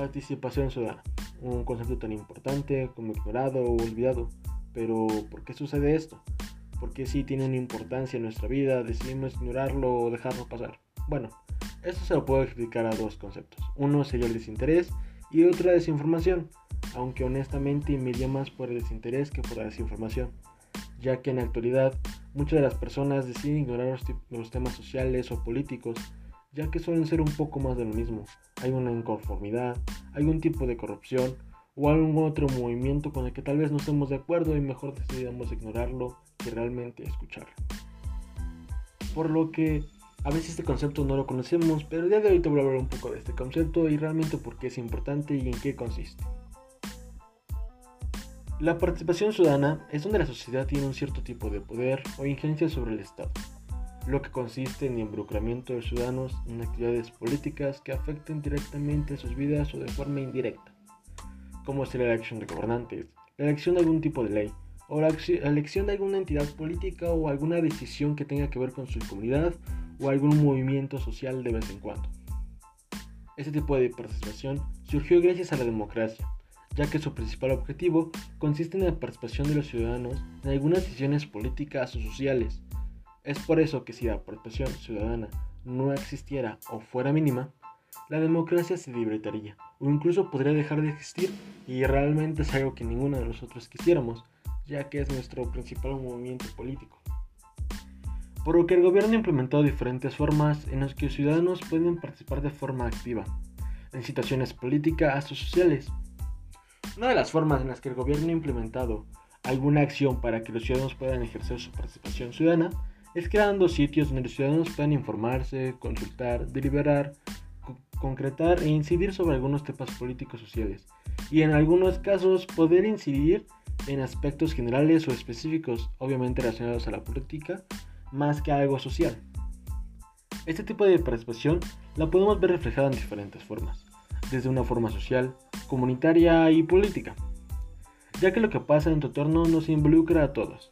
Participación ciudadana, un concepto tan importante como ignorado o olvidado. Pero, ¿por qué sucede esto? ¿Por qué si tiene una importancia en nuestra vida decidimos ignorarlo o dejarlo pasar? Bueno, esto se lo puedo explicar a dos conceptos. Uno sería el desinterés y otro la desinformación, aunque honestamente me iría más por el desinterés que por la desinformación, ya que en la actualidad muchas de las personas deciden ignorar los, los temas sociales o políticos ya que suelen ser un poco más de lo mismo. Hay una inconformidad, un tipo de corrupción o algún otro movimiento con el que tal vez no estemos de acuerdo y mejor decidamos ignorarlo que realmente escucharlo. Por lo que a veces este concepto no lo conocemos, pero el día de hoy te voy a hablar un poco de este concepto y realmente por qué es importante y en qué consiste. La participación ciudadana es donde la sociedad tiene un cierto tipo de poder o injerencia sobre el Estado lo que consiste en el involucramiento de ciudadanos en actividades políticas que afecten directamente sus vidas o de forma indirecta, como es la elección de gobernantes, la elección de algún tipo de ley, o la elección de alguna entidad política o alguna decisión que tenga que ver con su comunidad o algún movimiento social de vez en cuando. Este tipo de participación surgió gracias a la democracia, ya que su principal objetivo consiste en la participación de los ciudadanos en algunas decisiones políticas o sociales, es por eso que si la participación ciudadana no existiera o fuera mínima, la democracia se debilitaría o incluso podría dejar de existir y realmente es algo que ninguno de nosotros quisiéramos, ya que es nuestro principal movimiento político. Por lo que el gobierno ha implementado diferentes formas en las que los ciudadanos pueden participar de forma activa, en situaciones políticas o sociales. Una de las formas en las que el gobierno ha implementado alguna acción para que los ciudadanos puedan ejercer su participación ciudadana es creando sitios donde los ciudadanos puedan informarse, consultar, deliberar, concretar e incidir sobre algunos temas políticos sociales y en algunos casos poder incidir en aspectos generales o específicos, obviamente relacionados a la política, más que a algo social. Este tipo de participación la podemos ver reflejada en diferentes formas, desde una forma social, comunitaria y política, ya que lo que pasa en tu entorno nos involucra a todos,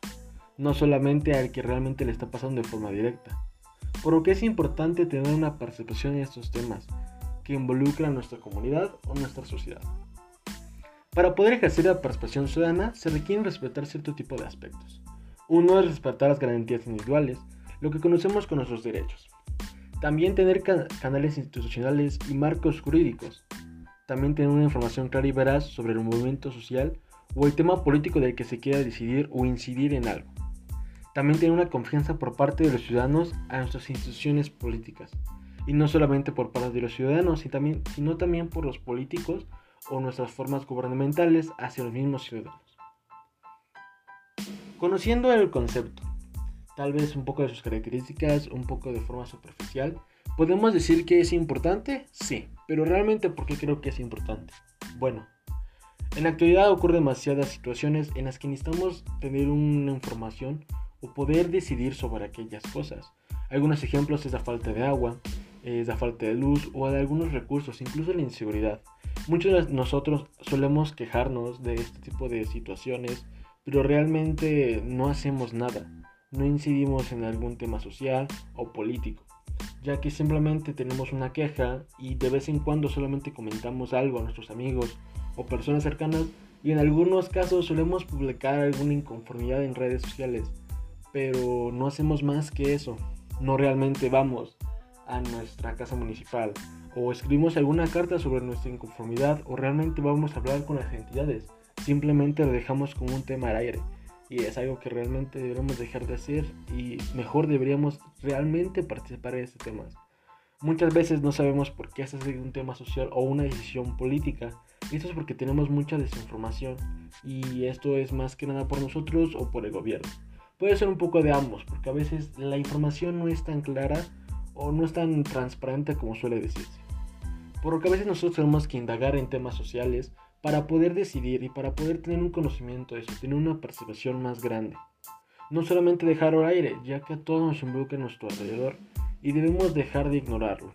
no solamente al que realmente le está pasando de forma directa. Por lo que es importante tener una participación en estos temas que involucran nuestra comunidad o nuestra sociedad. Para poder ejercer la participación ciudadana se requieren respetar cierto tipo de aspectos. Uno es respetar las garantías individuales, lo que conocemos con nuestros derechos. También tener canales institucionales y marcos jurídicos. También tener una información clara y veraz sobre el movimiento social o el tema político del que se quiera decidir o incidir en algo también tener una confianza por parte de los ciudadanos a nuestras instituciones políticas. Y no solamente por parte de los ciudadanos, sino también por los políticos o nuestras formas gubernamentales hacia los mismos ciudadanos. Conociendo el concepto, tal vez un poco de sus características, un poco de forma superficial, ¿podemos decir que es importante? Sí, pero realmente ¿por qué creo que es importante? Bueno, en la actualidad ocurren demasiadas situaciones en las que necesitamos tener una información o poder decidir sobre aquellas cosas. Algunos ejemplos es la falta de agua, es la falta de luz o de algunos recursos, incluso la inseguridad. Muchos de nosotros solemos quejarnos de este tipo de situaciones, pero realmente no hacemos nada, no incidimos en algún tema social o político, ya que simplemente tenemos una queja y de vez en cuando solamente comentamos algo a nuestros amigos o personas cercanas y en algunos casos solemos publicar alguna inconformidad en redes sociales pero no hacemos más que eso. No realmente vamos a nuestra casa municipal o escribimos alguna carta sobre nuestra inconformidad o realmente vamos a hablar con las entidades. Simplemente lo dejamos como un tema al aire y es algo que realmente deberíamos dejar de hacer y mejor deberíamos realmente participar en este tema. Muchas veces no sabemos por qué es un tema social o una decisión política. Y esto es porque tenemos mucha desinformación y esto es más que nada por nosotros o por el gobierno. Puede ser un poco de ambos, porque a veces la información no es tan clara o no es tan transparente como suele decirse. Por lo que a veces nosotros tenemos que indagar en temas sociales para poder decidir y para poder tener un conocimiento de eso, tener una participación más grande. No solamente dejar al aire, ya que a todos nos involucra en nuestro alrededor y debemos dejar de ignorarlo.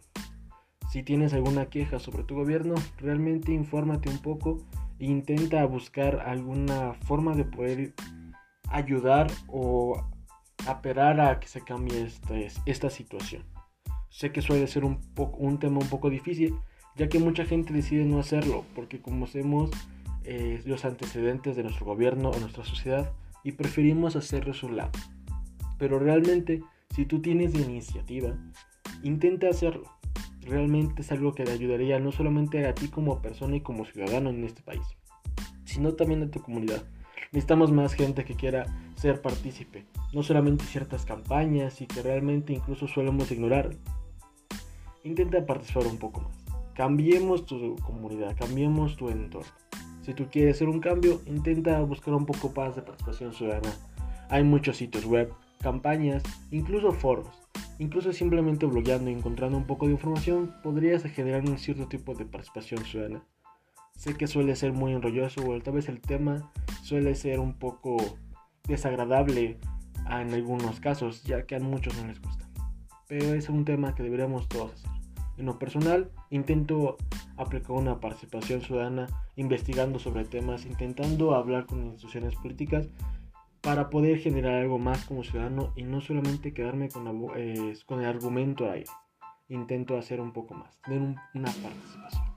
Si tienes alguna queja sobre tu gobierno, realmente infórmate un poco e intenta buscar alguna forma de poder ayudar o apelar a que se cambie este, esta situación. Sé que suele ser un, un tema un poco difícil, ya que mucha gente decide no hacerlo, porque como hacemos eh, los antecedentes de nuestro gobierno o nuestra sociedad y preferimos hacerlo a lado. Pero realmente, si tú tienes la iniciativa, intenta hacerlo. Realmente es algo que te ayudaría no solamente a ti como persona y como ciudadano en este país, sino también a tu comunidad. Necesitamos más gente que quiera ser partícipe, no solamente ciertas campañas y que realmente incluso solemos ignorar. Intenta participar un poco más. Cambiemos tu comunidad, cambiemos tu entorno. Si tú quieres hacer un cambio, intenta buscar un poco más de participación ciudadana. Hay muchos sitios web, campañas, incluso foros. Incluso simplemente blogueando y encontrando un poco de información, podrías generar un cierto tipo de participación ciudadana. Sé que suele ser muy enrolloso o tal vez el tema suele ser un poco desagradable en algunos casos, ya que a muchos no les gusta. Pero es un tema que deberíamos todos hacer. En lo personal, intento aplicar una participación ciudadana investigando sobre temas, intentando hablar con instituciones políticas para poder generar algo más como ciudadano y no solamente quedarme con, eh, el argumento ahí. Intento hacer un poco más, tener una participación.